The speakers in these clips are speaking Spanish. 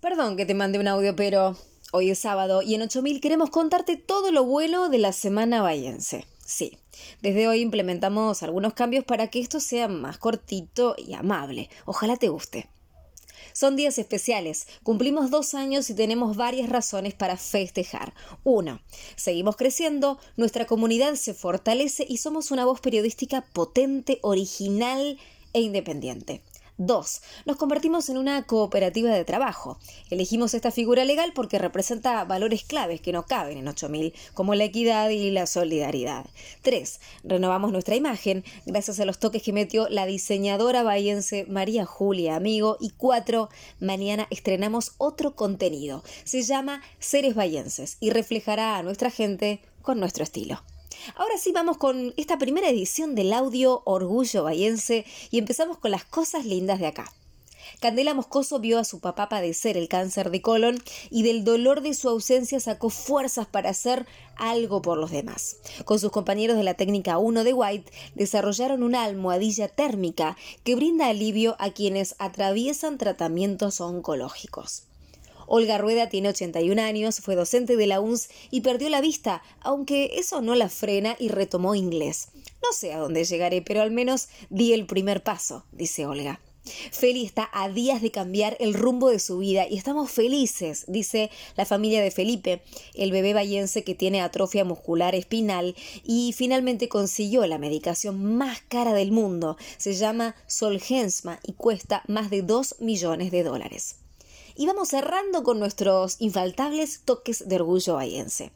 Perdón que te mande un audio, pero hoy es sábado y en 8000 queremos contarte todo lo bueno de la semana bayense. Sí, desde hoy implementamos algunos cambios para que esto sea más cortito y amable. Ojalá te guste. Son días especiales, cumplimos dos años y tenemos varias razones para festejar. Uno, seguimos creciendo, nuestra comunidad se fortalece y somos una voz periodística potente, original e independiente. Dos, nos convertimos en una cooperativa de trabajo. Elegimos esta figura legal porque representa valores claves que no caben en 8000, como la equidad y la solidaridad. Tres, renovamos nuestra imagen gracias a los toques que metió la diseñadora bahiense María Julia Amigo. Y cuatro, mañana estrenamos otro contenido. Se llama Seres Bahienses y reflejará a nuestra gente con nuestro estilo. Ahora sí vamos con esta primera edición del audio Orgullo Bahiense y empezamos con las cosas lindas de acá. Candela Moscoso vio a su papá padecer el cáncer de colon y del dolor de su ausencia sacó fuerzas para hacer algo por los demás. Con sus compañeros de la técnica 1 de White desarrollaron una almohadilla térmica que brinda alivio a quienes atraviesan tratamientos oncológicos. Olga Rueda tiene 81 años, fue docente de la UNS y perdió la vista, aunque eso no la frena y retomó inglés. No sé a dónde llegaré, pero al menos di el primer paso, dice Olga. Feli está a días de cambiar el rumbo de su vida y estamos felices, dice la familia de Felipe, el bebé bayense que tiene atrofia muscular espinal y finalmente consiguió la medicación más cara del mundo. Se llama Solgensma y cuesta más de 2 millones de dólares. Y vamos cerrando con nuestros infaltables toques de orgullo bahiense.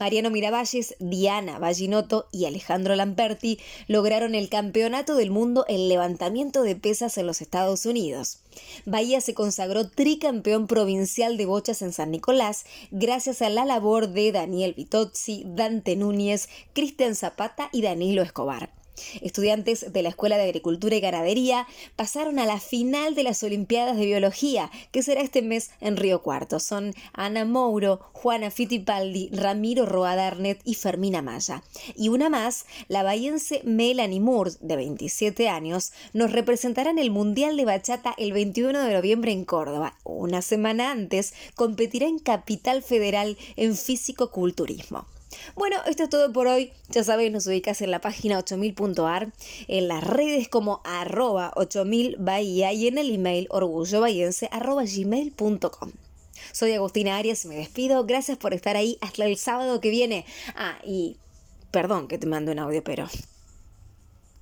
Mariano Miravalles, Diana Vallinotto y Alejandro Lamperti lograron el campeonato del mundo en levantamiento de pesas en los Estados Unidos. Bahía se consagró tricampeón provincial de bochas en San Nicolás gracias a la labor de Daniel Vitozzi, Dante Núñez, Cristian Zapata y Danilo Escobar. Estudiantes de la Escuela de Agricultura y Ganadería pasaron a la final de las Olimpiadas de Biología, que será este mes en Río Cuarto. Son Ana Mouro, Juana Fittipaldi, Ramiro Roadarnet y Fermina Maya. Y una más, la bahiense Melanie Moore, de 27 años, nos representará en el Mundial de Bachata el 21 de noviembre en Córdoba. Una semana antes, competirá en Capital Federal en Físico-Culturismo. Bueno, esto es todo por hoy. Ya sabéis, nos ubicás en la página 8000.ar, en las redes como arroba 8000 Bahía y en el email orgullobahiense arroba gmail.com. Soy Agustina Arias y me despido. Gracias por estar ahí hasta el sábado que viene. Ah, y perdón que te mando un audio, pero